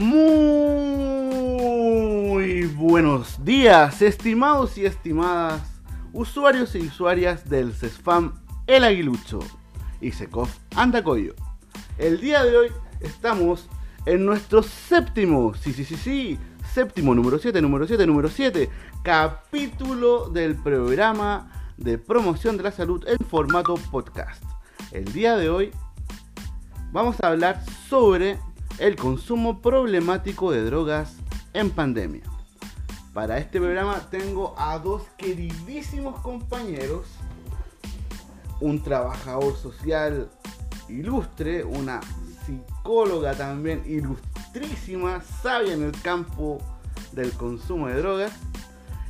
Muy buenos días, estimados y estimadas usuarios y usuarias del CESFAM El Aguilucho y SECOF Andacoyo. El día de hoy estamos en nuestro séptimo, sí, sí, sí, sí, séptimo, número 7, número 7, número 7, capítulo del programa de promoción de la salud en formato podcast. El día de hoy vamos a hablar sobre el consumo problemático de drogas en pandemia. Para este programa tengo a dos queridísimos compañeros, un trabajador social ilustre, una psicóloga también ilustrísima, sabia en el campo del consumo de drogas.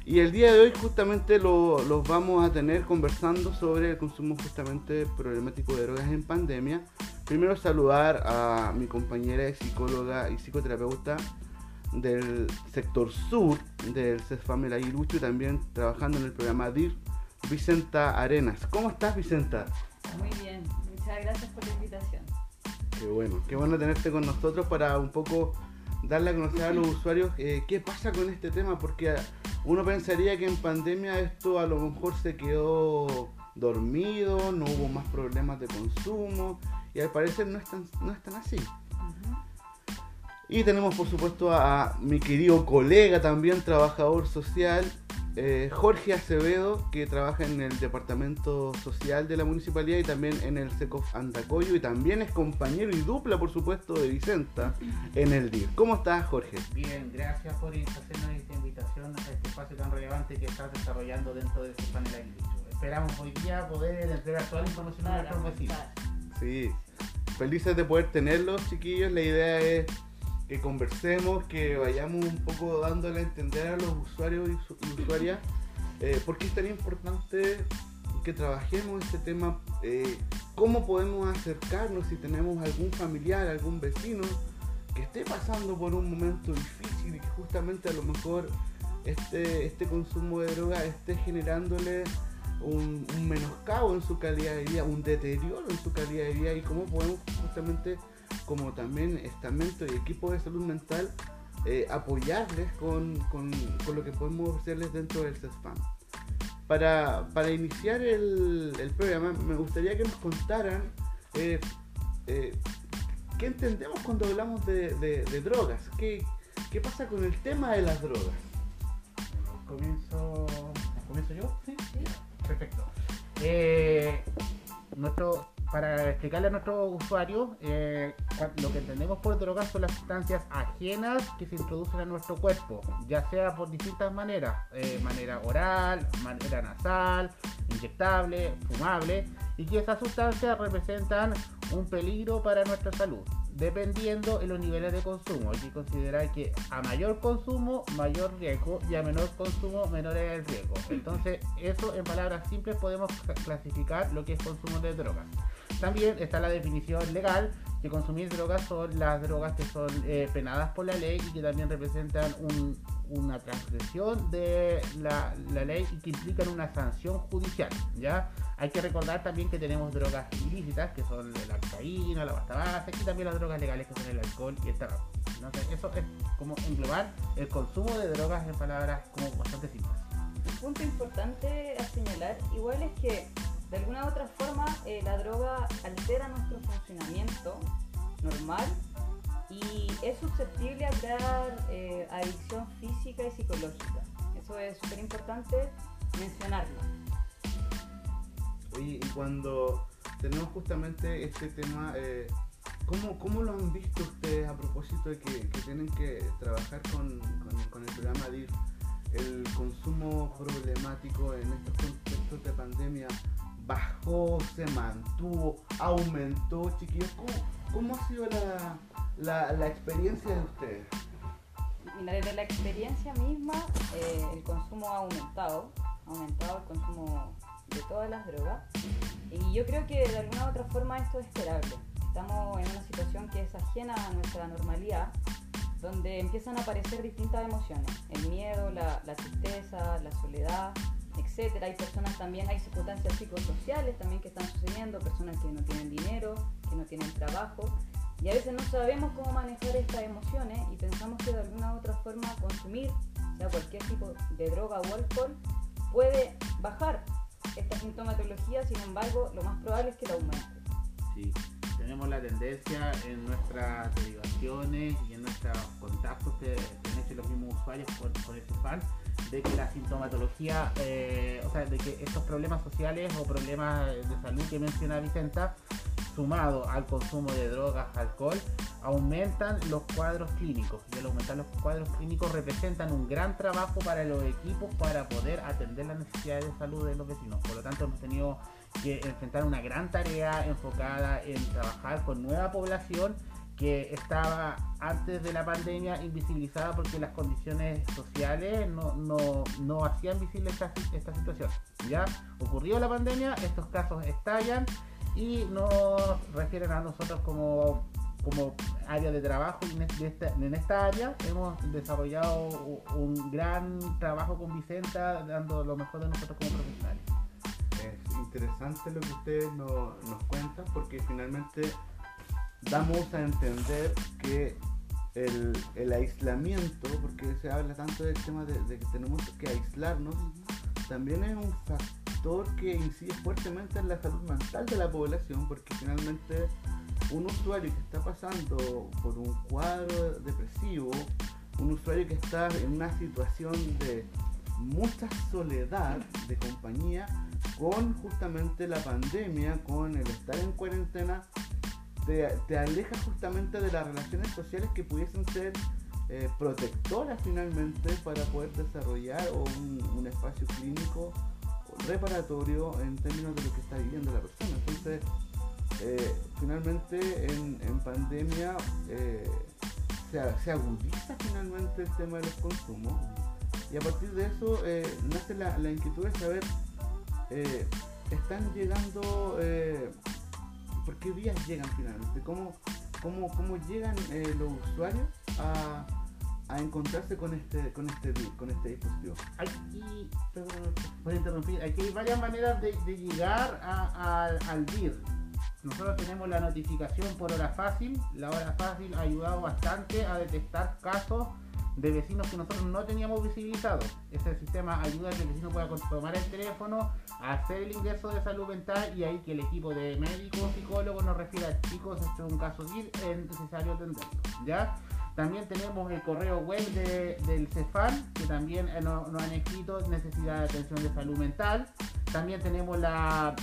Y el día de hoy justamente los vamos a tener conversando sobre el consumo justamente problemático de drogas en pandemia. Primero saludar a mi compañera psicóloga y psicoterapeuta del sector sur del CESFAM El y también trabajando en el programa DIR, Vicenta Arenas. ¿Cómo estás, Vicenta? Muy bien, muchas gracias por la invitación. Qué bueno, qué bueno tenerte con nosotros para un poco darle a conocer a los usuarios eh, qué pasa con este tema, porque uno pensaría que en pandemia esto a lo mejor se quedó dormido, no hubo más problemas de consumo y al parecer no es tan, no es tan así. Y tenemos por supuesto a, mi querido colega también, trabajador social, eh, Jorge Acevedo, que trabaja en el departamento social de la municipalidad y también en el SECOF Andacoyo y también es compañero y dupla, por supuesto, de Vicenta en el DIR. ¿Cómo estás, Jorge? Bien, gracias por hacernos esta invitación a este espacio tan relevante que estás desarrollando dentro de este panel Esperamos hoy día poder entregar toda la información a nuestros vecinos. Sí, felices de poder tenerlos, chiquillos. La idea es que conversemos, que vayamos un poco dándole a entender a los usuarios y usuarias eh, por es tan importante que trabajemos este tema, eh, cómo podemos acercarnos si tenemos algún familiar, algún vecino que esté pasando por un momento difícil y que justamente a lo mejor este, este consumo de droga esté generándole un, un menoscabo en su calidad de vida, un deterioro en su calidad de vida y cómo podemos justamente como también estamento y equipo de salud mental, eh, apoyarles con, con, con, lo que podemos ofrecerles dentro del CESFAM. Para, para iniciar el, el, programa, me gustaría que nos contaran eh, eh, qué entendemos cuando hablamos de, de, de drogas, ¿Qué, ¿Qué, pasa con el tema de las drogas. Comienzo, ¿comienzo yo? Sí, sí. Perfecto. nuestro para explicarle a nuestros usuarios, eh, lo que entendemos por drogas son las sustancias ajenas que se introducen a nuestro cuerpo, ya sea por distintas maneras, eh, manera oral, manera nasal, inyectable, fumable, y que esas sustancias representan un peligro para nuestra salud, dependiendo de los niveles de consumo. Hay que considerar que a mayor consumo, mayor riesgo, y a menor consumo, menor es el riesgo. Entonces, eso en palabras simples podemos clasificar lo que es consumo de drogas. También está la definición legal que consumir drogas son las drogas que son eh, penadas por la ley y que también representan una transgresión de la, ley y que implican una sanción judicial. ¿ya? Hay que recordar también que tenemos drogas ilícitas que son la cocaína, la pasta base y también las drogas legales que son el alcohol y el tabaco. eso es como englobar el consumo de drogas en palabras como bastante simples. Un punto importante a señalar igual es que de alguna u otra forma eh, la droga altera nuestro funcionamiento normal y es susceptible a crear eh, adicción física y psicológica. Eso es súper importante mencionarlo. Oye, y cuando tenemos justamente este tema, eh, ¿cómo, lo han visto ustedes a propósito de que, tienen que trabajar con, con el programa DIR? El consumo problemático en estos contextos de pandemia bajó, se mantuvo, aumentó, chiquillos? ¿Cómo, ha sido la, experiencia de ustedes? Mira, desde la experiencia misma, eh, el consumo ha aumentado, ha aumentado el consumo de todas las drogas. Y yo creo que de alguna u otra forma esto es esperable. Estamos en una situación que es ajena a nuestra normalidad, donde empiezan a aparecer distintas emociones. El miedo, la, la tristeza, la soledad, etcétera. Hay personas también, hay circunstancias psicosociales también que están sucediendo, personas que no tienen dinero, que no tienen trabajo. Y a veces no sabemos cómo manejar estas emociones y pensamos que de alguna u otra forma consumir, sea cualquier tipo de droga o alcohol, puede bajar esta sintomatología, sin embargo, lo más probable es que la aumente. Sí, tenemos la tendencia en nuestras derivaciones y en nuestros contactos que, hecho los mismos usuarios con, con el fan de que la sintomatología, eh, o sea, de que estos problemas sociales o problemas de salud que menciona Vicenta, sumado al consumo de drogas, alcohol, aumentan los cuadros clínicos. Y al aumentar los cuadros clínicos representan un gran trabajo para los equipos para poder atender las necesidades de salud de los vecinos. Por lo tanto, hemos tenido que enfrentar una gran tarea enfocada en trabajar con nueva población que estaba antes de la pandemia invisibilizada porque las condiciones sociales no, hacían visible esta, esta, situación. Ya ocurrió la pandemia, estos casos estallan y nos refieren a nosotros como, como área de trabajo y en esta, área hemos desarrollado un gran trabajo con Vicenta dando lo mejor de nosotros como profesionales. Es interesante lo que ustedes nos cuentan porque finalmente damos a entender que el, aislamiento, porque se habla tanto del tema de, que tenemos que aislarnos, también es un factor que incide fuertemente en la salud mental de la población, porque finalmente un usuario que está pasando por un cuadro depresivo, un usuario que está en una situación de mucha soledad de compañía, con justamente la pandemia, con el estar en cuarentena, te, aleja justamente de las relaciones sociales que pudiesen ser eh, protectoras finalmente para poder desarrollar un, espacio clínico reparatorio en términos de lo que está viviendo la persona. Entonces, eh, finalmente en, pandemia eh, se, agudiza finalmente el tema de los consumos y a partir de eso nace la, la, inquietud de saber, están llegando por qué vías llegan finalmente, cómo, cómo, cómo llegan eh, los usuarios a, a, encontrarse con este, con este, con este dispositivo. Aquí, hay varias maneras de, de llegar a, al BIR. Nosotros tenemos la notificación por hora fácil. La hora fácil ha ayudado bastante a detectar casos de vecinos que nosotros no teníamos visibilizados. Ese sistema ayuda a que el vecino pueda tomar el teléfono, hacer el ingreso de salud mental y ahí que el equipo de médicos, psicólogos nos refiera, chicos, esto es un caso es necesario atenderlo. ¿Ya? También tenemos el correo web del CEFAN, que también eh, nos, han escrito necesidad de atención de salud mental. También tenemos la,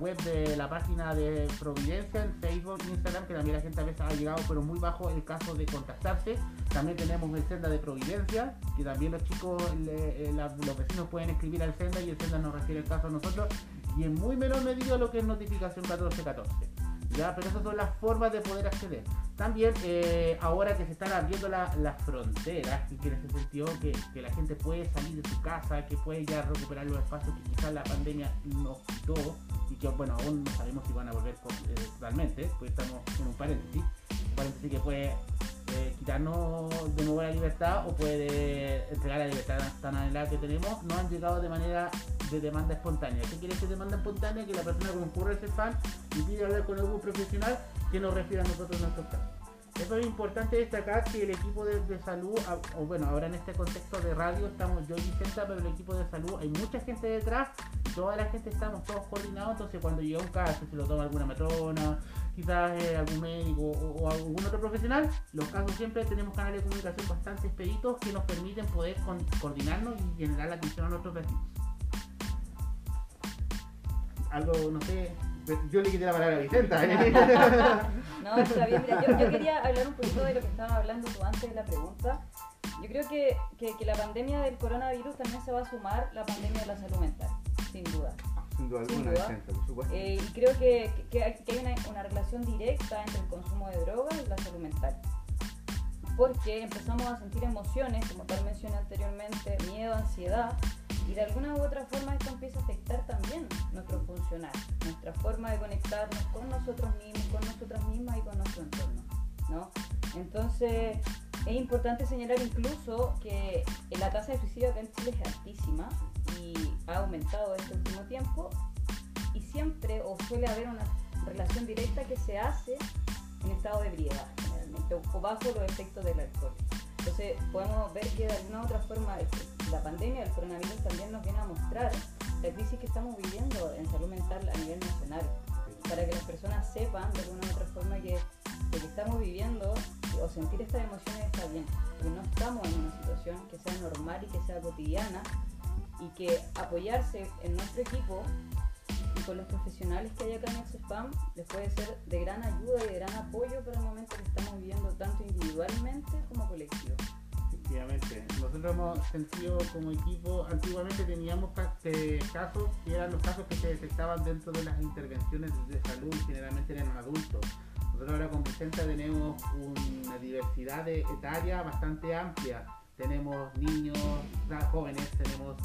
web de la página de Providencia en Facebook, Instagram, que también la gente a veces ha llegado, pero muy bajo el caso de contactarse. También tenemos el Senda de Providencia, que también los chicos, eh, los vecinos pueden escribir al Senda y el Senda nos refiere el caso a nosotros. Y en muy menor medida lo que es notificación 1414. Pero esas son las formas de poder acceder. También eh, ahora que se están abriendo las fronteras, y que en ese que, que, la gente puede salir de su casa, que puede ya recuperar los espacios que quizás la pandemia nos quitó y que bueno, aún no sabemos si van a volver eh, totalmente, pues estamos en un paréntesis, un paréntesis que puede eh, quitarnos de nuevo la libertad o puede entregar la libertad tan anhelada que tenemos, no han llegado de manera de demanda espontánea. ¿Qué quiere decir demanda espontánea? Que la persona concurre ese fan y pide hablar con algún profesional que nos refiera a nosotros en nuestros casos. Eso es importante destacar que el equipo de, salud, o bueno, ahora en este contexto de radio estamos yo y Vicenta, pero el equipo de salud hay mucha gente detrás, toda la gente estamos todos coordinados, entonces cuando llega un caso, se lo toma alguna matrona, quizás eh, algún médico o, algún otro profesional, los casos siempre tenemos canales de comunicación bastante expeditos que nos permiten poder coordinarnos y generar la atención a nuestros vecinos. Algo, no sé, yo le quité la palabra a Vicenta. ¿eh? no, está bien. Mira, yo, quería hablar un poquito de lo que estaba hablando tú antes de la pregunta. Yo creo que, que, la pandemia del coronavirus también se va a sumar la pandemia de la salud mental, sin duda. Sin duda alguna, Vicenta, por supuesto. Eh, y creo que, que hay una, una relación directa entre el consumo de drogas y la salud mental porque empezamos a sentir emociones, como tal mencioné anteriormente, miedo, ansiedad, y de alguna u otra forma esto empieza a afectar también nuestro funcionar, nuestra forma de conectarnos con nosotros mismos, con nosotras mismas y con nuestro entorno. ¿no? Entonces es importante señalar incluso que la tasa de suicidio acá en Chile es altísima y ha aumentado este último tiempo y siempre o suele haber una relación directa que se hace en estado de ebriedad generalmente, o bajo los efectos del alcohol. Entonces podemos ver que de alguna u otra forma la pandemia del coronavirus también nos viene a mostrar la crisis que estamos viviendo en salud mental a nivel nacional, para que las personas sepan de alguna u otra forma que lo que estamos viviendo o sentir estas emociones está bien, que no estamos en una situación que sea normal y que sea cotidiana y que apoyarse en nuestro equipo y con los profesionales que hay acá en Exospam les puede ser de gran ayuda y de gran apoyo para el momento que estamos viviendo tanto individualmente como colectivo. Efectivamente, nosotros hemos sentido como equipo, antiguamente teníamos eh, casos que eran los casos que se detectaban dentro de las intervenciones de salud, generalmente eran adultos. Nosotros ahora con Vicenta tenemos una diversidad de etaria bastante amplia. Tenemos niños, jóvenes, tenemos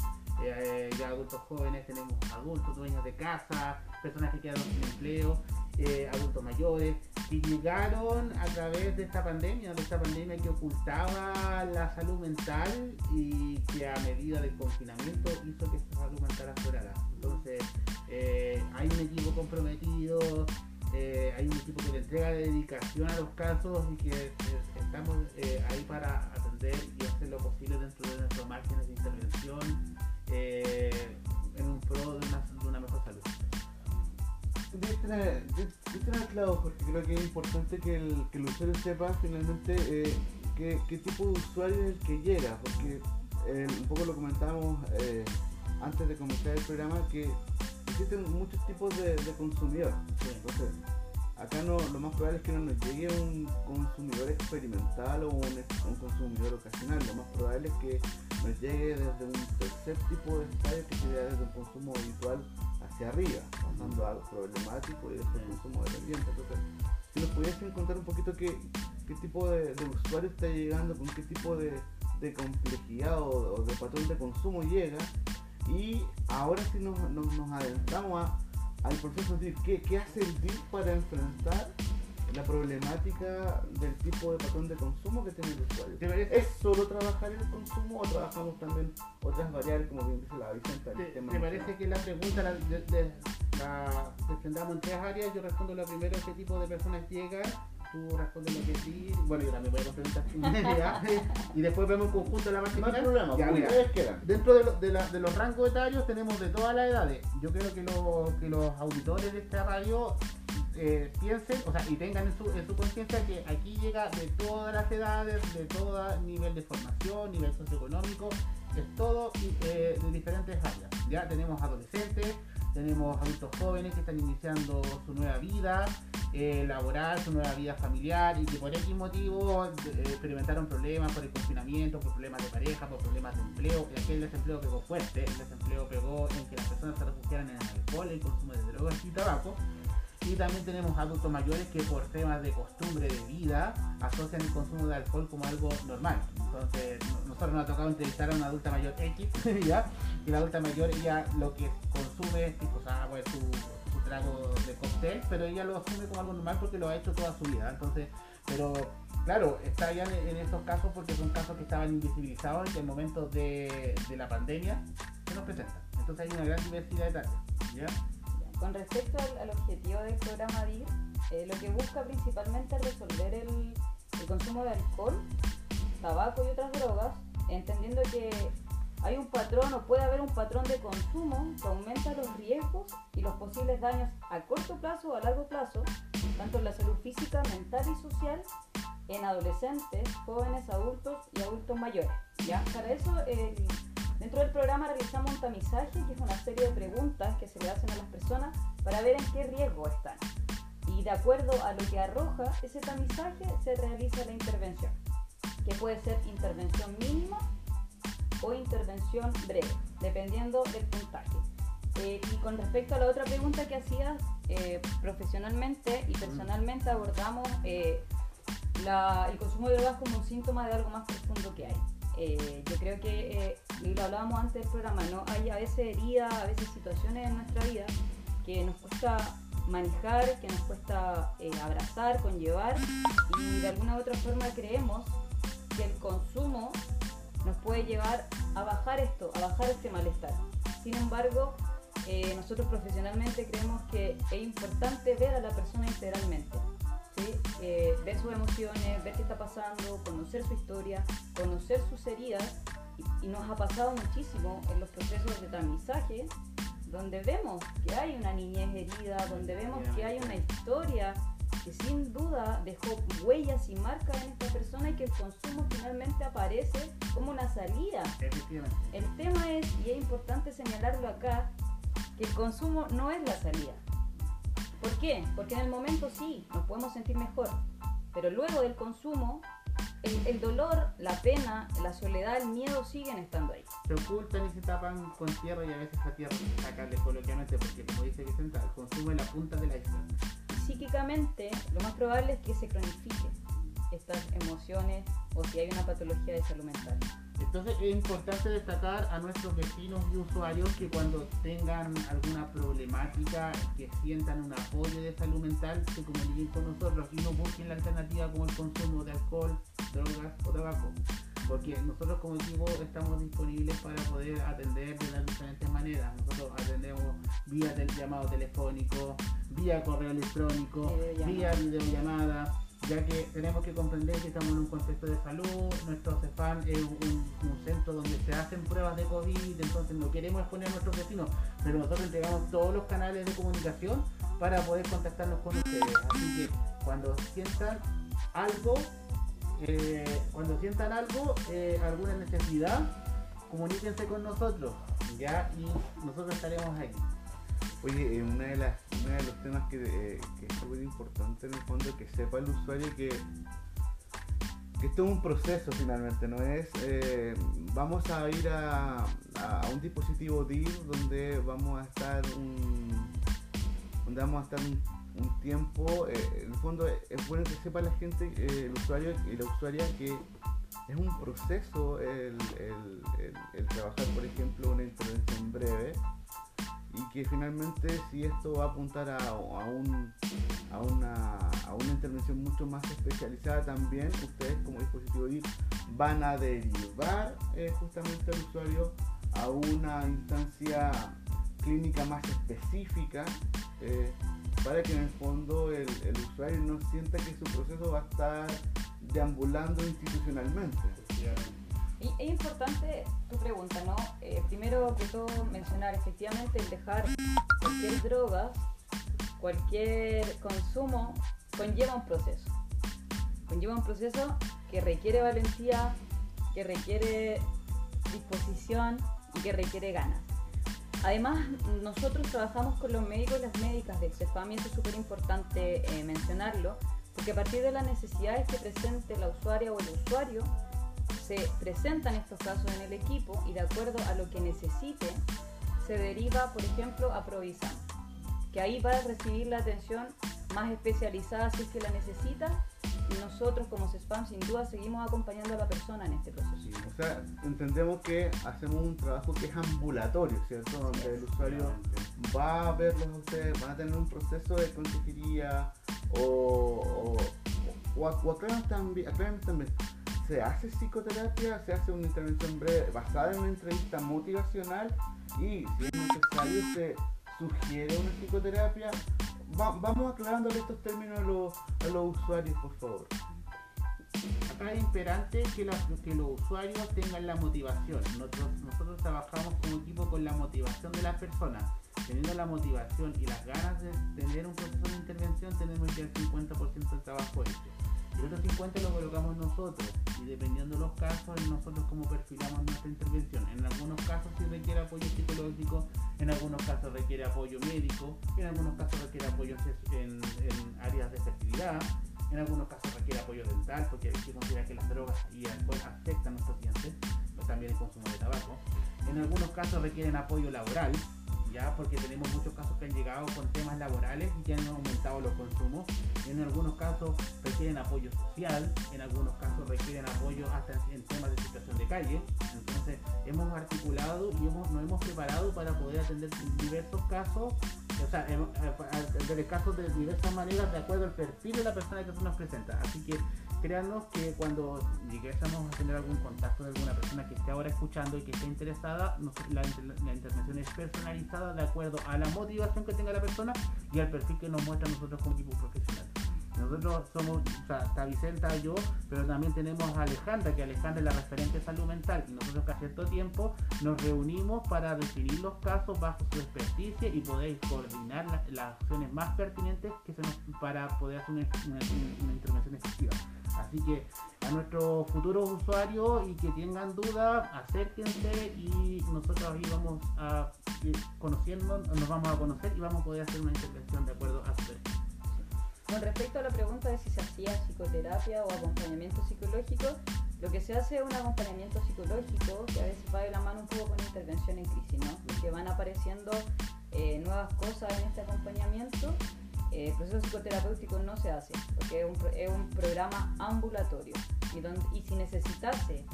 eh, ya adultos jóvenes, tenemos adultos, dueños de casa, personas que quedaron sin empleo, eh, adultos mayores, que llegaron a través de esta pandemia, de esta pandemia que ocultaba la salud mental y que a medida del confinamiento hizo que esta salud mental aflorara. Entonces, eh, hay un equipo comprometido, hay un equipo que le entrega dedicación a los casos y que estamos ahí para atender y hacer lo posible dentro de nuestros márgenes de intervención eh, en un pro de una, mejor salud. Diste claro, porque creo que es importante que el, que el usuario sepa finalmente eh, qué, qué, tipo de usuario es el que llega, porque eh, un poco lo comentábamos antes de comenzar el programa, que existen muchos tipos de, de consumidores. Entonces, acá no, lo más probable es que no nos llegue un consumidor experimental o un, un consumidor ocasional, lo más probable es que nos llegue desde un tercer tipo de estadio que sería desde un consumo habitual hacia arriba, pasando a algo problemático y después consumo dependiente. Entonces, si nos pudiesen contar un poquito qué, qué tipo de, usuario está llegando, con qué tipo de, de complejidad o, de patrón de consumo llega, y ahora si nos, nos, adentramos al proceso de ¿qué, ¿qué hace el DIR para enfrentar la problemática del tipo de patrón de consumo que tiene el usuario. ¿Es solo trabajar el consumo o trabajamos también otras variables como bien dice la Vicenta? Me parece que la pregunta la, de, la en tres áreas. Yo respondo la primera, ¿qué tipo de personas llegan? Tú respondes lo que sí. Bueno, yo también voy a preguntar y después vemos en conjunto la más No hay problema, ya, mira, Dentro de, de, la, de, los rangos etarios tenemos de todas las edades. Yo creo que, lo, que los auditores de esta radio eh, piensen, o sea, y tengan en su, su conciencia que aquí llega de todas las edades, de todo nivel de formación, nivel socioeconómico, es todo eh, de diferentes áreas. Ya tenemos adolescentes, tenemos adultos jóvenes que están iniciando su nueva vida eh, laboral, su nueva vida familiar y que por X motivo experimentaron problemas por el confinamiento, por problemas de pareja, por problemas de empleo. Y aquí el desempleo pegó fuerte, el desempleo pegó en que las personas se refugiaran en el alcohol, el consumo de drogas y tabaco. Y también tenemos adultos mayores que por temas de costumbre de vida asocian el consumo de alcohol como algo normal. Entonces, nosotros nos ha tocado entrevistar a una adulta mayor X, ¿ya? Y la adulta mayor ella lo que consume es tipo, agua, su, su trago de cóctel, pero ella lo asume como algo normal porque lo ha hecho toda su vida. Entonces, pero claro, está ya en, estos casos porque son casos que estaban invisibilizados en el momento de, de la pandemia que nos presentan. Entonces hay una gran diversidad de tareas, ¿ya? Con respecto al, objetivo del programa DIR, eh, lo que busca principalmente es resolver el, consumo de alcohol, tabaco y otras drogas, entendiendo que hay un patrón o puede haber un patrón de consumo que aumenta los riesgos y los posibles daños a corto plazo o a largo plazo, tanto en la salud física, mental y social, en adolescentes, jóvenes, adultos y adultos mayores. ¿ya? Para eso el Dentro del programa realizamos un tamizaje, que es una serie de preguntas que se le hacen a las personas para ver en qué riesgo están. Y de acuerdo a lo que arroja ese tamizaje, se realiza la intervención, que puede ser intervención mínima o intervención breve, dependiendo del puntaje. Eh, y con respecto a la otra pregunta que hacías, eh, profesionalmente y personalmente abordamos eh, el consumo de drogas como un síntoma de algo más profundo que hay. Eh, yo creo que, eh, lo hablábamos antes del programa, ¿no? hay a veces heridas, a veces situaciones en nuestra vida que nos cuesta manejar, que nos cuesta eh, abrazar, conllevar, y de alguna u otra forma creemos que el consumo nos puede llevar a bajar esto, a bajar este malestar. Sin embargo, nosotros profesionalmente creemos que es importante ver a la persona integralmente. Eh, ver sus emociones, ver qué está pasando, conocer su historia, conocer sus heridas. Y, y nos ha pasado muchísimo en los procesos de tamizaje, donde vemos que hay una niñez herida, donde vemos que hay una historia que sin duda dejó huellas y marcas en esta persona y que el consumo finalmente aparece como una salida. El tema es, y es importante señalarlo acá, que el consumo no es la salida. ¿Por qué? Porque en el momento sí, nos podemos sentir mejor, pero luego del consumo, el, el dolor, la pena, la soledad, el miedo siguen estando ahí. Se ocultan y se tapan con tierra y a veces la tierra se sacarle coloquialmente porque como dice Vicenta, el consumo es la punta del iceberg. Psíquicamente, lo más probable es que se cronifiquen estas emociones o si hay una patología de salud mental. Entonces es importante destacar a nuestros vecinos y usuarios que cuando tengan alguna problemática, que sientan un apoyo de salud mental, se comuniquen con nosotros y no busquen la alternativa como el consumo de alcohol, drogas o tabaco. Porque nosotros como equipo estamos disponibles para poder atender de las diferentes maneras. Nosotros atendemos vía del llamado telefónico, vía correo electrónico, Videollamada. vía videollamada, ya que tenemos que comprender que estamos en un contexto de salud, nuestro CEFAM es un, un centro donde se hacen pruebas de COVID, entonces no queremos exponer a nuestros vecinos, pero nosotros entregamos todos los canales de comunicación para poder contactarnos con ustedes. Así que cuando sientan algo, eh, cuando sientan algo, eh, alguna necesidad, comuníquense con nosotros, ya, y nosotros estaremos ahí. Oye, eh, una de las, uno de los temas que, eh, que es súper importante en el fondo es que sepa el usuario que, que esto es un proceso finalmente, no es eh, vamos a ir a, a un dispositivo DIR donde vamos a estar un, donde vamos a estar un, tiempo, eh, en el fondo es bueno que sepa la gente, el usuario y la usuaria que es un proceso el- el trabajar, por ejemplo, una intervención breve y que finalmente si esto va a apuntar a, a un, a, una, a una intervención mucho más especializada también, ustedes como dispositivo DIR van a derivar eh, justamente al usuario a una instancia clínica más específica eh, para que en el fondo el usuario no sienta que su proceso va a estar deambulando institucionalmente. Y es importante tu pregunta, ¿no? Eh, primero que todo mencionar efectivamente el dejar cualquier droga, cualquier consumo conlleva un proceso. Conlleva un proceso que requiere valentía, que requiere disposición y que requiere ganas. Además, nosotros trabajamos con los médicos y las médicas del CEFAM y eso es súper importante eh, mencionarlo, porque a partir de las necesidades que presente la usuaria o el usuario, se presentan estos casos en el equipo y de acuerdo a lo que necesite, se deriva, por ejemplo, a Provisam, que ahí va a recibir la atención más especializada si es que la necesita y nosotros como CESPAM sin duda seguimos acompañando a la persona en este proceso. O sea, entendemos que hacemos un trabajo que es ambulatorio, ¿cierto? Donde el usuario va a verlos a ustedes, van a tener un proceso de consejería o, o, o, acláranos también, también, ¿se hace psicoterapia? ¿Se hace una intervención breve basada en una entrevista motivacional? Y si es necesario, se sugiere una psicoterapia. Va- vamos aclarándole estos términos a los, a los usuarios, por favor. Acá es imperante que, la- que los usuarios tengan la motivación. Nosotros, nosotros trabajamos como equipo con la motivación de las personas. Teniendo la motivación y las ganas de tener un proceso de intervención, tenemos ya el 50% del trabajo hecho. Y el otro 50% lo colocamos nosotros. Y dependiendo de los casos, nosotros como perfilamos nuestra intervención. En algunos casos sí requiere apoyo psicológico, en algunos casos requiere apoyo médico, en algunos casos requiere apoyo en, áreas de fertilidad, en algunos casos requiere apoyo dental, porque hay que considerar que las drogas y el alcohol afectan a nuestros dientes, también el consumo de tabaco. En algunos casos requieren apoyo laboral, ya porque tenemos muchos casos que han llegado con temas laborales y que han aumentado los consumos. En algunos casos requieren apoyo social, en algunos casos requieren apoyo hasta en- temas de situación de calle. Entonces hemos articulado y hemos, nos hemos preparado para poder atender diversos casos o sea, eh, casos de diversas maneras de acuerdo al perfil de la persona que se nos presenta. Así que créanos que cuando lleguésemos a tener algún contacto de alguna persona que esté ahora escuchando y que esté interesada, la, la intervención es personalizada de acuerdo a la motivación que tenga la persona y al perfil que nos muestra nosotros como equipo profesional. Nosotros somos, o sea, está Vicenta yo, pero también tenemos a Alejandra, que Alejandra es la referente de salud mental. Y nosotros cada cierto tiempo nos reunimos para definir los casos bajo su experticia y poder coordinar la- las acciones más pertinentes que se nos, para poder hacer una, intervención efectiva. Así que a nuestros futuros usuarios y que tengan dudas, acérquense y nosotros ahí vamos a ir conociendo, nos vamos a conocer y vamos a poder hacer una intervención de acuerdo a su. Con respecto a la pregunta de si se hacía psicoterapia o acompañamiento psicológico, lo que se hace es un acompañamiento psicológico que a veces va de la mano un poco con intervención en crisis, ¿no? Porque van apareciendo eh, nuevas cosas en este acompañamiento. Eh, el proceso psicoterapéutico no se hace porque es un, es programa ambulatorio y, y si necesitase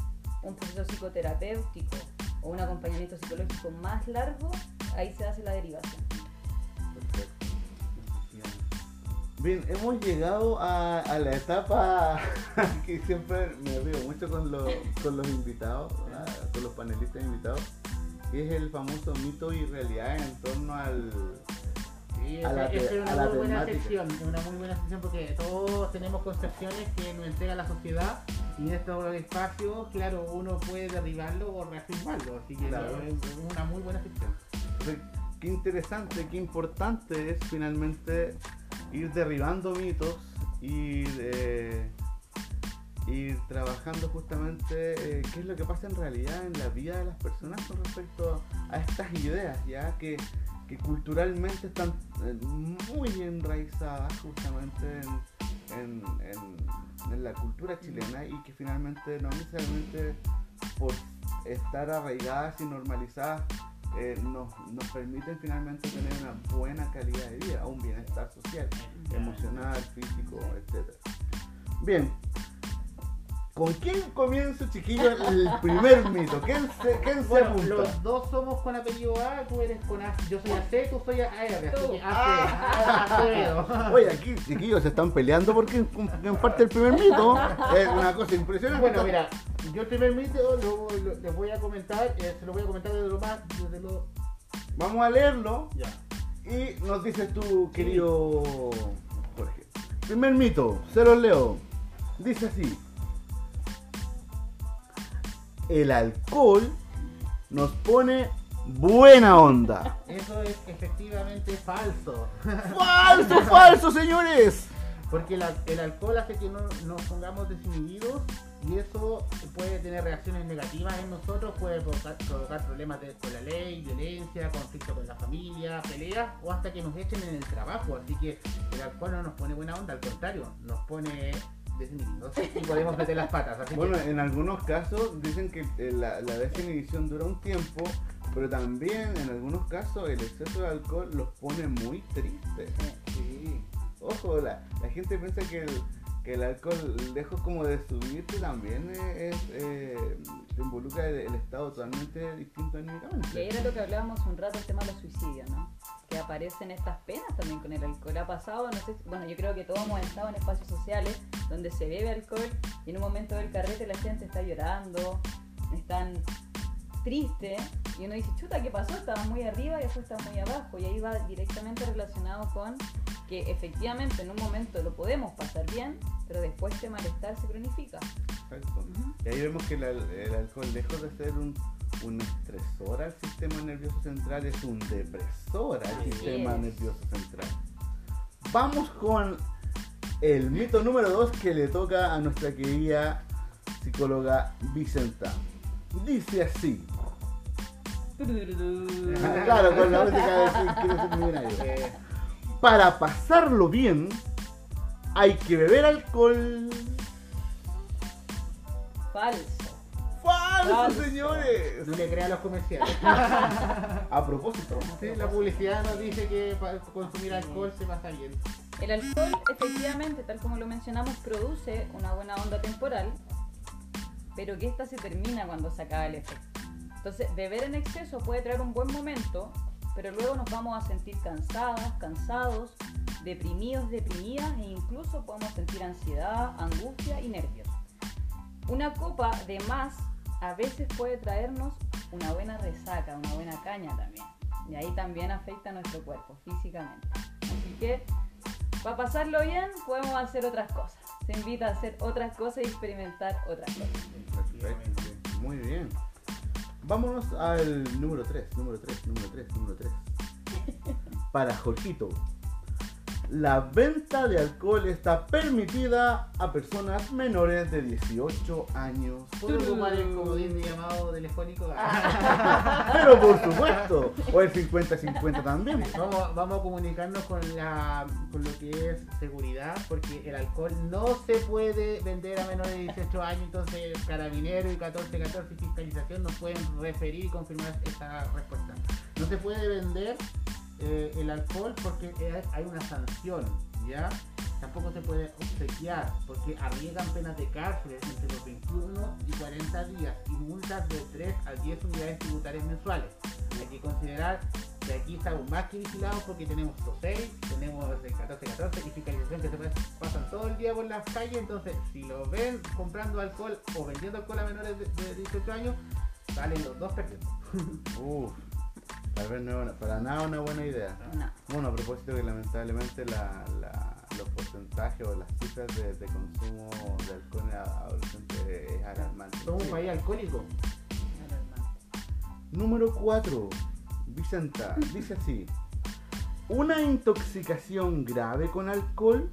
un proceso psicoterapéutico o un acompañamiento psicológico más largo, ahí se hace la derivación. Bien, hemos llegado a, a la etapa que siempre me río mucho con, los con los invitados, con los panelistas invitados, que es el famoso mito y realidad en torno al... Sí, A esa, la esa es una muy buena temática. sección, es una muy buena sección porque todos tenemos concepciones que nos entrega la sociedad y en estos espacios, claro, uno puede derribarlo o reafirmarlo, así que Claro. es una muy buena sección. Qué interesante, qué importante es finalmente ir derribando mitos, ir, eh, ir trabajando justamente eh, qué es lo que pasa en realidad en la vida de las personas con respecto a estas ideas, ya que, que culturalmente están eh, muy enraizadas justamente en, en- en- en la cultura chilena y que finalmente no necesariamente por estar arraigadas y normalizadas eh, nos, nos permiten finalmente tener una buena calidad de vida, un bienestar social, emocional, físico, etc. Bien, ¿con quién comienza, chiquillos, el primer mito? ¿Quién se, quién se Bueno, apunta? los dos somos con apellido A, tú eres con A, yo soy AC, tú soy AC, Acevedo. Oye, aquí, chiquillos, se están peleando porque en parte el primer mito es una cosa impresionante. Bueno, mira, yo el primer mito lo, lo- les voy a comentar, eh, se lo voy a comentar desde lo más, desde lo... Vamos a leerlo Ya. y nos dices tú, querido Jorge. Primer mito, se los leo. Dice así. El alcohol nos pone buena onda. Eso es efectivamente falso. ¡Falso, falso, señores! Porque el, al- el alcohol hace que no nos pongamos desinhibidos y eso puede tener reacciones negativas en nosotros, puede provocar, provocar problemas de- con la ley, violencia, conflicto con la familia, peleas o hasta que nos echen en el trabajo. Así que el alcohol no nos pone buena onda, al contrario, nos pone desinhibidos y podemos meter las patas. Así que- Bueno, en algunos casos dicen que eh, la, la desinhibición dura un tiempo, pero también en algunos casos el exceso de alcohol los pone muy tristes. Sí. Ojo, la, la gente piensa que el, que el alcohol, lejos como de subirte, también es, eh, te involucra el, estado totalmente distinto Que anímicamente. era lo que hablábamos un rato, el tema de los suicidios, ¿no? Que aparecen estas penas también con el alcohol. Ha pasado, no sé, bueno, yo creo que todos hemos estado en espacios sociales donde se bebe alcohol y en un momento del carrete la gente está llorando, están tristes y uno dice, chuta, ¿qué pasó? Estaba muy arriba y después está muy abajo. Y ahí va directamente relacionado con que efectivamente en un momento lo podemos pasar bien, pero después este malestar se cronifica. Exacto. Y ahí vemos que el, al- el alcohol, lejos de ser un, un estresor al sistema nervioso central, es un depresor al Así sistema es. nervioso central. Vamos con el mito número 2 que le toca a nuestra querida psicóloga Vicenta. Dice así. claro, con la música de sí, quiero ser millonario. Para pasarlo bien, hay que beber alcohol. Falso. ¡Falso, Falso. señores! no le crea a los comerciales. A propósito, Sí, la publicidad nos dice que para consumir alcohol se pasa bien. El alcohol, efectivamente, tal como lo mencionamos, produce una buena onda temporal, pero que esta se termina cuando se acaba el efecto. Entonces, beber en exceso puede traer un buen momento, pero luego nos vamos a sentir cansadas, cansados, deprimidos, deprimidas e incluso podemos sentir ansiedad, angustia y nervios. Una copa de más a veces puede traernos una buena resaca, una buena caña también. Y ahí también afecta a nuestro cuerpo físicamente. Así que para pasarlo bien podemos hacer otras cosas. Se invita a hacer otras cosas y experimentar otras cosas. Perfecto. Muy bien. Vámonos al número 3, número 3, número 3, número 3. Para Jorgito. La venta de alcohol está permitida a personas menores de 18 años. ¿Puedo ocupar el comodín de llamado telefónico? Pero por supuesto. O el 50-50 también. Vamos, vamos a comunicarnos con, la, con lo que es seguridad, porque el alcohol no se puede vender a menores de 18 años, entonces Carabinero y 1414 Fiscalización nos pueden referir y confirmar esta respuesta. No se puede vender eh, el alcohol porque hay- hay una sanción, ¿ya? Tampoco se puede obsequiar porque arriesgan penas de cárcel entre los 21 y 40 días y multas de 3 a 10 unidades tributarias mensuales. Hay que considerar que aquí estamos más que vigilados porque tenemos SOSEI, tenemos el 1414 y fiscalización que se pas- pasan todo el día por las calles, entonces si lo ven comprando alcohol o vendiendo alcohol a menores de, de 18 años, salen los dos perdiendo. Tal vez no es una- para nada una buena idea. No. Bueno, a propósito que lamentablemente la, la- los porcentajes o las cifras de, de consumo de alcohol en adolescentes es alarmante. Somos un país alcohólico. Número 4. Vicenta, dice así. Una intoxicación grave con alcohol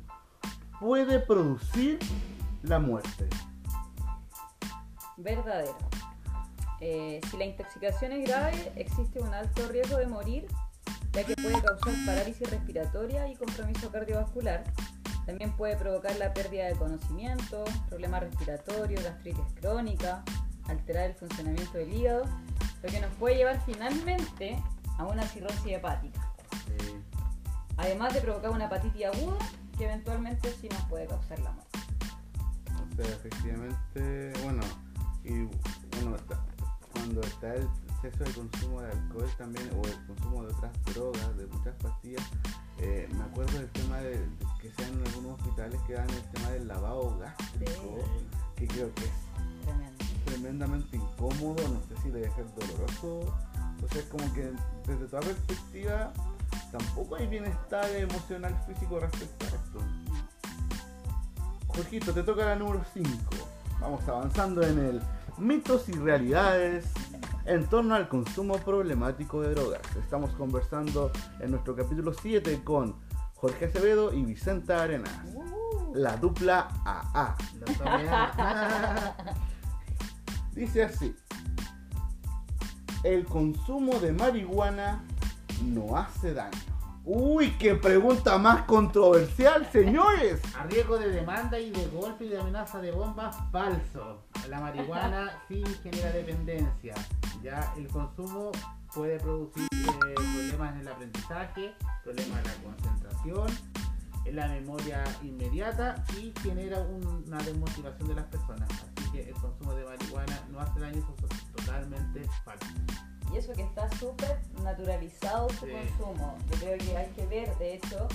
puede producir la muerte. Verdadero. Eh, si la intoxicación es grave, existe un alto riesgo de morir, ya que puede causar parálisis respiratoria y compromiso cardiovascular. También puede provocar la pérdida de conocimiento, problemas respiratorios, gastritis crónica, alterar el funcionamiento del hígado, lo que nos puede llevar finalmente a una cirrosis hepática. Además de provocar una hepatitis aguda, que eventualmente sí nos puede causar la muerte. o sea, efectivamente, bueno, y bueno, está- cuando está el exceso de consumo de alcohol también, o el consumo de otras drogas, de muchas pastillas, eh, me acuerdo del tema de, de que sean en algunos hospitales que dan el tema del lavado gástrico, que creo que es Tremendo. tremendamente incómodo, no sé si debe ser doloroso. Entonces como que desde toda perspectiva tampoco hay bienestar emocional físico respecto a esto. Jorgito, te toca la número 5. Vamos avanzando en el mitos y realidades en torno al consumo problemático de drogas. Estamos conversando en nuestro capítulo 7 con Jorge Acevedo y Vicenta Arenas. Uh, La dupla AA. Dice así. El consumo de marihuana no hace daño. Uy, qué pregunta más controversial, señores. A riesgo de demanda y de golpe y de amenaza de bombas, falso. La marihuana sí genera dependencia. Ya el consumo puede producir eh, problemas en el aprendizaje, problemas en la concentración, en la memoria inmediata y genera un- una desmotivación de las personas. Así que el consumo de marihuana no hace daño, eso es totalmente falso. Y eso que está súper naturalizado su Sí. consumo. Yo creo que hay que ver, de hecho,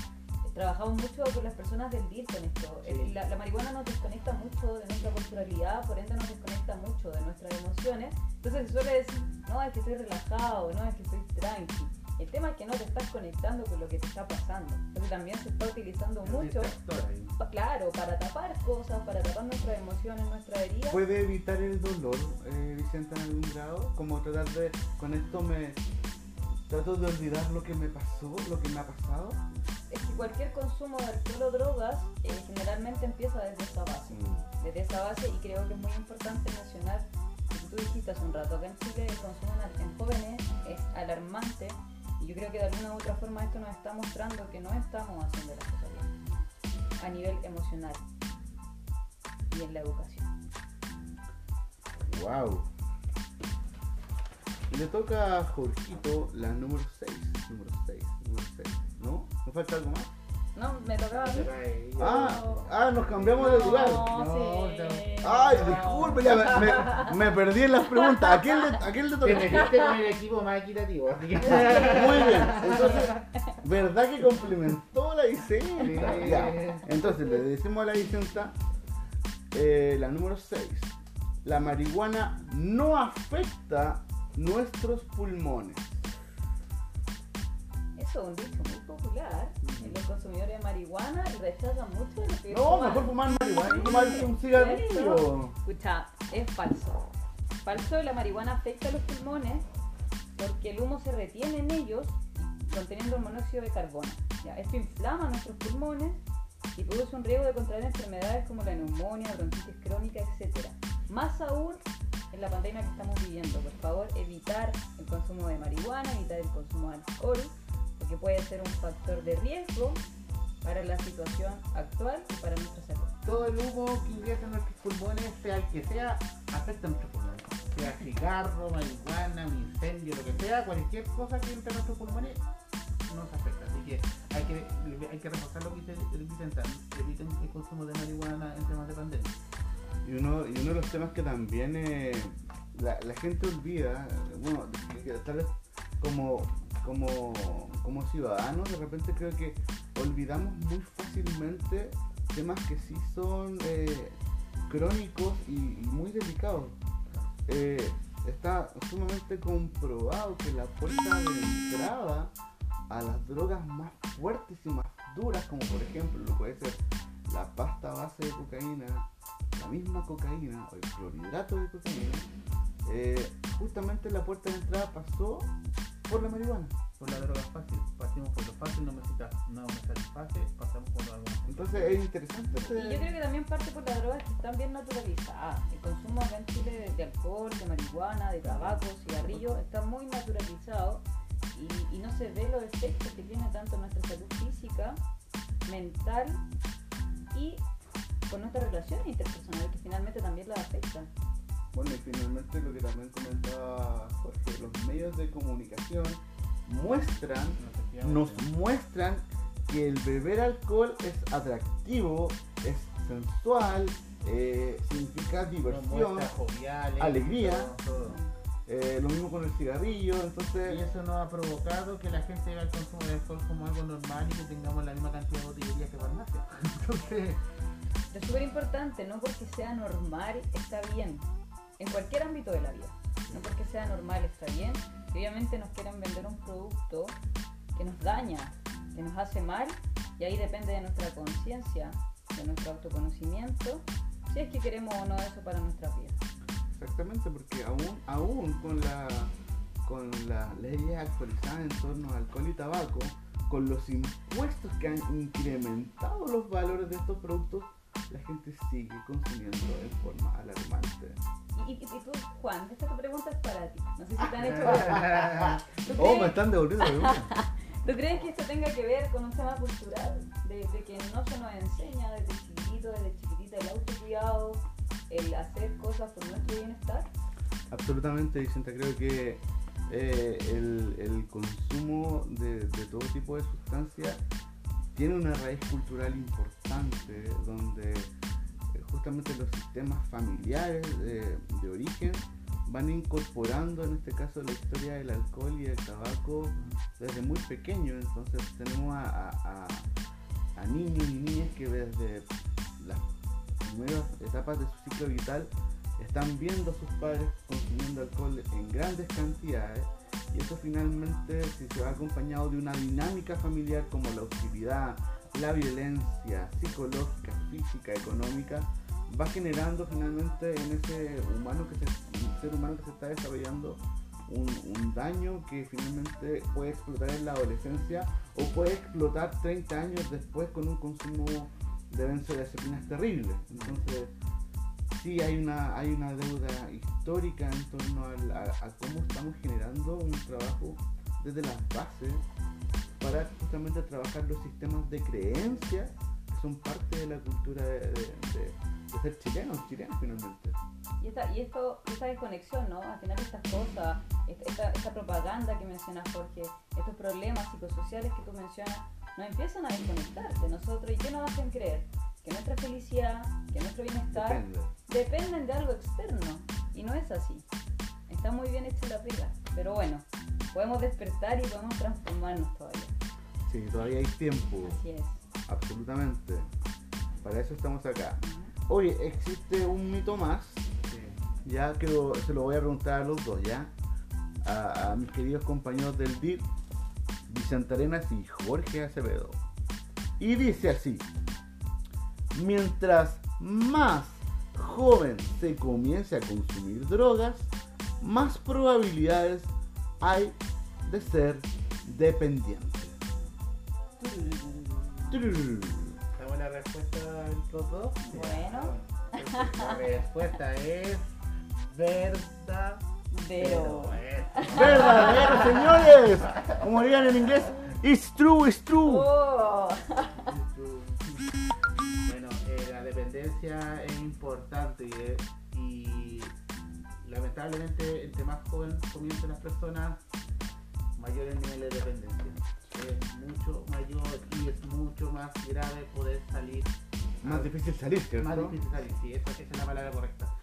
trabajamos mucho con las personas del DIR con esto. Sí. La, la marihuana nos desconecta mucho de nuestra culturalidad, por ende nos desconecta mucho de nuestras emociones. Entonces se suele decir, no, es que estoy relajado, no, es que estoy tranqui. El tema es que no te estás conectando con lo que te está pasando. Entonces también se está utilizando mucho, Distractor claro, para tapar cosas, para tapar nuestras emociones, nuestra herida. ¿Puede evitar el dolor, eh, Vicente, en algún grado? Como tratar de, con esto me trato de olvidar lo que me pasó, lo que me ha pasado. Es que cualquier consumo de alcohol o drogas eh, generalmente empieza desde esa base. Mm, Desde esa base y creo que es muy importante mencionar, tú dijiste hace un rato, acá en Chile el consumo en- en jóvenes es alarmante y yo creo que de alguna u otra forma esto nos está mostrando que no estamos haciendo las cosas bien a nivel emocional y en la educación. Wow. Le toca a Jorgito la número 6. Número 6, número 6. ¿No? ¿Me falta algo más? No, me tocaba a mí. Ah, ah, nos cambiamos de lugar. No, No, sí. Ay, No. disculpe, ya me, me- me perdí en las preguntas. ¿A quién le, a quién le Te metiste con el equipo más equitativo, así que... Muy bien. Entonces, ¿verdad que complementó la? Sí. Ya. Entonces, le decimos a la Vicenta eh, la número 6. La marihuana no afecta nuestros pulmones. Eso es un dicho muy popular. los consumidores de marihuana rechazan mucho que No, mejor fumar marihuana que fumar un cigarrillo. Escucha, es falso. Falso, la marihuana afecta a los pulmones porque el humo se retiene en ellos conteniendo el monóxido de carbono. ¿ya? Esto inflama nuestros pulmones y produce un riesgo de contraer enfermedades como la neumonía, bronquitis crónica, etc. Más aún en la pandemia que estamos viviendo. Por favor, evitar el consumo de marihuana, evitar el consumo de alcohol, porque puede ser un factor de riesgo para la situación actual y para nuestra salud. Todo el humo que ingresa en nuestros pulmones, sea el que sea, afecta a nuestros pulmones. Sea cigarro, marihuana, un incendio, lo que sea, cualquier cosa que entre a nuestros pulmones nos afecta. Así que hay que, hay que reforzar lo que dice el Vicente, eviten el consumo de marihuana en temas de pandemia. Y uno, y uno de los temas que también eh, la, la gente olvida, bueno, que tal vez como, como, como ciudadanos, de repente creo que olvidamos muy fácilmente temas que sí son eh, crónicos y, muy delicados. Eh, está sumamente comprobado que la puerta de entrada a las drogas más fuertes y más duras, como por ejemplo lo puede ser la pasta base de cocaína, la misma cocaína o el clorhidrato de cocaína, eh, justamente la puerta de entrada pasó por la marihuana. Por la droga fácil, partimos por lo fácil, no me, no me satisface, pasamos por algo más. Entonces es interesante. Y yo creo que también parte por las drogas que están bien naturalizadas. El consumo acá en Chile de, de alcohol, de marihuana, de tabaco, cigarrillo, está muy naturalizado y, y no se ve los efectos que tiene tanto en nuestra salud física, mental y con nuestras relaciones interpersonales que finalmente también las afectan. Bueno, y finalmente lo que también comentaba Jorge, los medios de comunicación muestran, nos muestran que el beber alcohol es atractivo, es sensual, eh, significa diversión, alegría. todo, todo. eh, lo mismo con el cigarrillo, Y entonces eso nos ha provocado que la gente vea el consumo de alcohol como algo normal y que tengamos la misma cantidad de botillerías que farmacia. Entonces, Es súper importante, no porque sea normal está bien, en cualquier ámbito de la vida. No porque sea normal está bien. Obviamente nos quieren vender un producto que nos daña, que nos hace mal, y ahí depende de nuestra conciencia, de nuestro autoconocimiento, si es que queremos o no eso para nuestra vida. exactamente porque aún, aún con la con las leyes actualizadas en torno al alcohol y tabaco, con los impuestos que han incrementado los valores de estos productos, la gente sigue consumiendo en forma alarmante. Y, y- y tú, Juan, esta pregunta es para ti. No sé si te han hecho... ¿Tú Oh, me están devolviendo de una. ¿Tú crees que esto tenga que ver con un tema cultural? De, de que no se nos enseña desde chiquitito, desde chiquitita el autocuidado, el hacer cosas por nuestro bienestar. Absolutamente, Vicenta. Creo que eh, el, el consumo de, de todo tipo de sustancias tiene una raíz cultural importante donde eh, justamente los sistemas familiares de, de origen van incorporando en este caso la historia del alcohol y el tabaco desde muy pequeño. Entonces tenemos a niños y niñas que desde las primeras etapas de su ciclo vital están viendo a sus padres consumiendo alcohol en grandes cantidades y eso finalmente si se va acompañado de una dinámica familiar como la hostilidad, la violencia psicológica, física, económica, va generando finalmente en ese humano que se, ser humano que se está desarrollando un, un daño que finalmente puede explotar en la adolescencia o puede explotar 30 años después con un consumo de benzodiazepinas terrible. Entonces, sí hay una, hay una deuda histórica en torno al- a, cómo estamos generando un trabajo desde las bases para justamente trabajar los sistemas de creencia que son parte de la cultura de, ser chilenos, chilenos finalmente. Y esta, y esto, esta desconexión, ¿no? Al final estas cosas, esta, esta- propaganda que menciona Jorge, estos problemas psicosociales que tú mencionas, nos empiezan a desconectar de nosotros y que nos hacen creer que nuestra felicidad, que nuestro bienestar Depende. dependen de algo externo. Y no es así. Está muy bien hecha la pega. Pero bueno, podemos despertar y podemos transformarnos todavía. Sí, todavía hay tiempo, Así es. absolutamente. Para eso estamos acá. Oye, existe un mito más sí. Ya que lo- se lo voy a preguntar a los dos, ¿ya? A, a mis queridos compañeros del DIR, Vicente Arenas y Jorge Acevedo. Y dice así, mientras más joven se comience a consumir drogas, más probabilidades hay de ser dependiente. ¿Sabemos la respuesta entre los dos? Bueno. La respuesta es verdad. Pero. ¡Verdadero, señores! Como dirían en inglés, it's true, it's true. Oh. Es importante y, y lamentablemente entre más joven comiencen las personas, mayores niveles de dependencia. Es mucho mayor y es mucho más grave poder salir. Más difícil salir, Más ¿cierto? difícil salir, sí, esa, esa es la palabra correcta.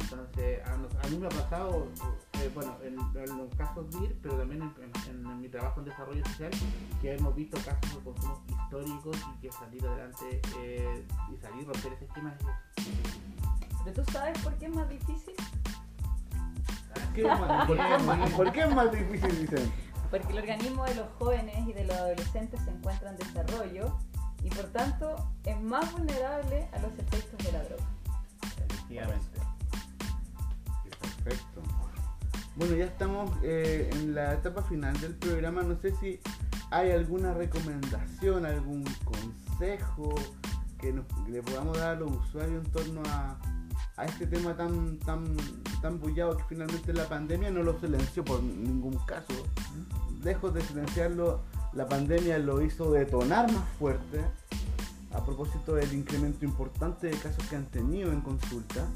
Entonces, a, nos- a mí me ha pasado, eh, bueno, en, en los casos DIR, pero también en, en- en mi trabajo en desarrollo social, que hemos visto casos de consumo históricos y que salir adelante eh, y salir romper ese esquema es Pero tú sabes por qué es más difícil? ¿Qué es más- ¿Por qué es más- ¿Por qué es más difícil, dicen? Porque el organismo de los jóvenes y de los adolescentes se encuentra en desarrollo y por tanto es más vulnerable a los efectos de la droga. efectivamente. Perfecto. Bueno, ya estamos eh, en la etapa final del programa. No sé si hay alguna recomendación, algún consejo que le podamos dar a los usuarios en torno a, a este tema tan, tan, tan bullado que finalmente la pandemia no lo silenció por ningún caso. Lejos de silenciarlo, la pandemia lo hizo detonar más fuerte a propósito del incremento importante de casos que han tenido en consulta.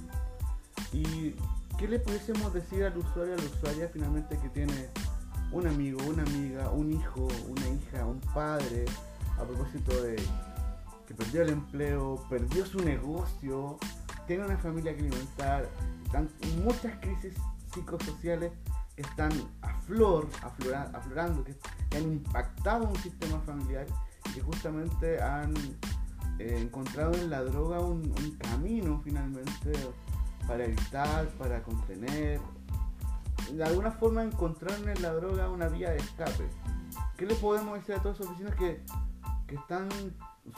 ¿Y qué le pudiésemos decir al usuario, a la usuaria finalmente que tiene un amigo, una amiga, un hijo, una hija, un padre, a propósito de que perdió el empleo, perdió su negocio, tiene una familia que alimentar, están muchas crisis psicosociales que están a flor, aflora- aflorando, que, han impactado un sistema familiar y que justamente han eh, encontrado en la droga un camino finalmente para evitar, para contener, de alguna forma encontraron en la droga una vía de escape. ¿Qué le podemos decir a todos esos vecinos que, que están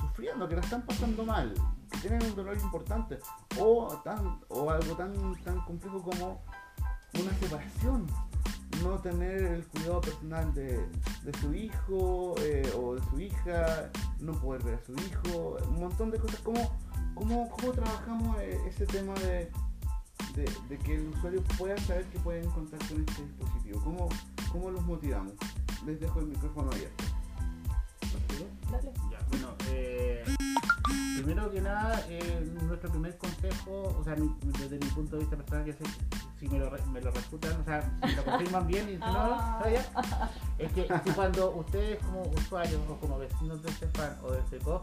sufriendo, que la están pasando mal, que tienen un dolor importante o, tan, o algo tan, tan complejo como una separación? No tener el cuidado personal de, de su hijo eh, o de su hija, no poder ver a su hijo, un montón de cosas. ¿Cómo, cómo, cómo trabajamos eh, ese tema de, de, de que el usuario pueda saber que puede encontrar con este dispositivo? ¿Cómo, cómo los motivamos? Les dejo el micrófono abierto. Ya, bueno, eh, primero que nada, eh, nuestro primer consejo, o sea, mi- desde mi punto de vista personal, que sé, si me lo, me lo refutan, o sea, si lo confirman bien y si no, Ah. bien, es que si cuando ustedes como usuarios o como vecinos del CEFAN o del CECOF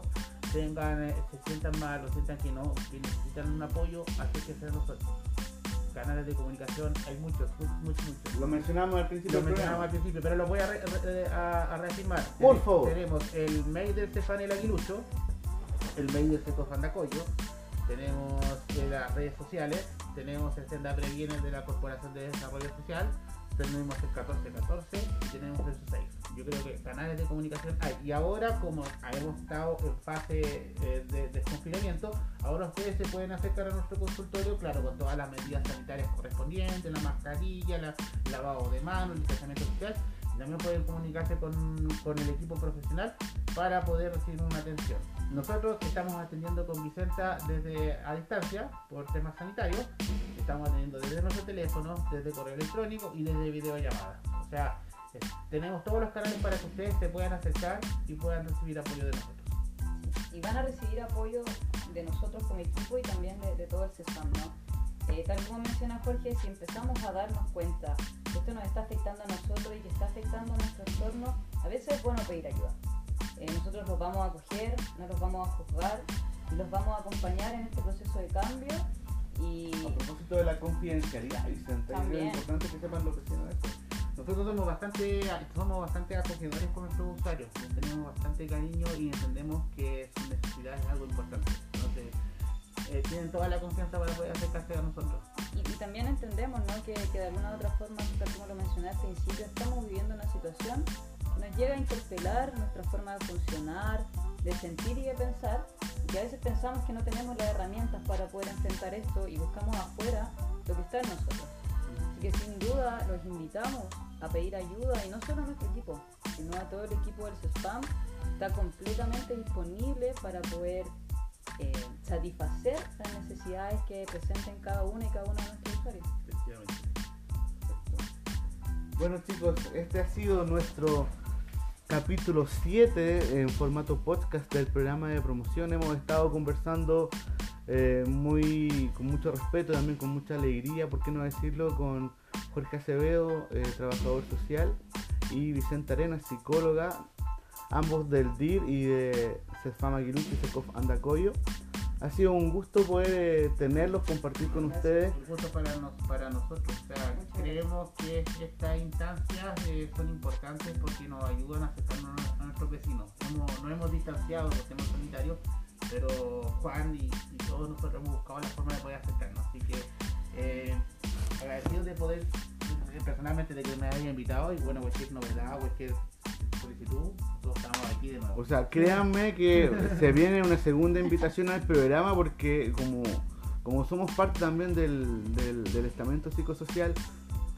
tengan, eh, se sientan mal o sientan que no, que necesitan un apoyo, acérquense a nosotros. Canales de comunicación, hay muchos, muchos, muchos. muchos. Lo mencionamos al principio Lo mencionamos al principio, pero lo voy a, re- re- a, a reafirmar. Por Tene- favor. Tenemos el mail del Cefán El Aguilucho, el mail del Seco Fandacoyo, tenemos eh, las redes sociales, tenemos el Senda Previene de la Corporación de Desarrollo Social, tenemos el 1414 y tenemos el 6. Yo creo que canales de comunicación hay. Y ahora, como hemos estado en fase eh, de desconfinamiento, ahora ustedes se pueden acercar a nuestro consultorio, claro, con todas las medidas sanitarias correspondientes, la mascarilla, la, lavado de manos, el distanciamiento social. También pueden comunicarse con, con el equipo profesional para poder recibir una atención. Nosotros estamos atendiendo con Vicenta desde a distancia por temas sanitarios. Estamos atendiendo desde nuestro teléfono, desde correo electrónico y desde videollamada. O sea, es- tenemos todos los canales para que ustedes se puedan acercar y puedan recibir apoyo de nosotros. y van a recibir apoyo de nosotros como equipo y también de, de todo el CESAM, ¿no? Eh, tal como menciona Jorge, si empezamos a darnos cuenta que esto nos está afectando a nosotros y que está afectando a nuestro entorno, a veces es bueno pedir ayuda. Eh, nosotros los vamos a acoger, no los vamos a juzgar, los vamos a acompañar en este proceso de cambio y A propósito de la confidencialidad, Vicente, es importante que sepan lo que tiene esto. Nosotros somos bastante, somos bastante acogedores con nuestros usuarios, les tenemos bastante cariño y entendemos que sus necesidades es algo importante. Entonces, eh, tienen toda la confianza para poder acercarse a nosotros. Y, y también entendemos ¿no? que, que de alguna u otra forma, tal como lo mencioné al principio, estamos viviendo una situación nos llega a interpelar nuestra forma de funcionar, de sentir y de pensar, que a veces pensamos que no tenemos las herramientas para poder enfrentar esto y buscamos afuera lo que está en nosotros. Así que sin duda los invitamos a pedir ayuda y no solo a nuestro equipo, sino a todo el equipo del CESPAM. Está completamente disponible para poder eh, satisfacer las necesidades que presenten cada uno y cada uno de nuestros usuarios. Efectivamente. Bueno chicos, este ha sido nuestro capítulo 7 en formato podcast del programa de promoción. Hemos estado conversando eh, muy con mucho respeto, también con mucha alegría, por qué no decirlo, con Jorge Acevedo, eh, trabajador social, y Vicente Arenas, psicóloga, ambos del DIR y de CESFAM Aguilucho y SECOF Andacoyo. Ha sido un gusto poder eh, tenerlos, compartir con Gracias. ustedes. Un gusto para, nos- para nosotros. O sea, creemos que estas instancias eh, son importantes porque nos ayudan a acercarnos a, a nuestros vecinos. Hemos- nos hemos distanciado de los temas sanitarios, pero Juan y, y todos nosotros hemos buscado la forma de poder acercarnos. Así que eh, agradecido de poder, eh, personalmente, de que me haya invitado y bueno, cualquier novedad, cualquier solicitud, nosotros estamos aquí de nuevo. O sea, créanme que se viene una segunda invitación al programa porque como, como somos parte también del, del, del estamento psicosocial,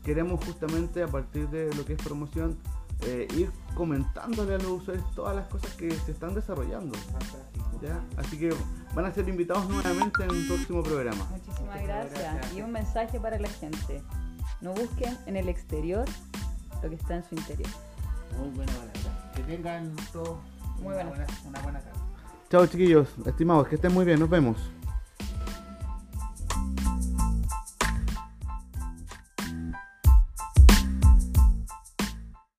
queremos justamente a partir de lo que es promoción eh, ir comentándole a los usuarios todas las cosas que se están desarrollando. ¿ya? Así que van a ser invitados nuevamente en un próximo programa. Muchísimas gracias. Y un mensaje para la gente. No busquen en el exterior lo que está en su interior. Muy buena palabra. Que tengan todos Muy una buena. buena, una buena tarde. Chao chiquillos, estimados, que estén muy bien, nos vemos.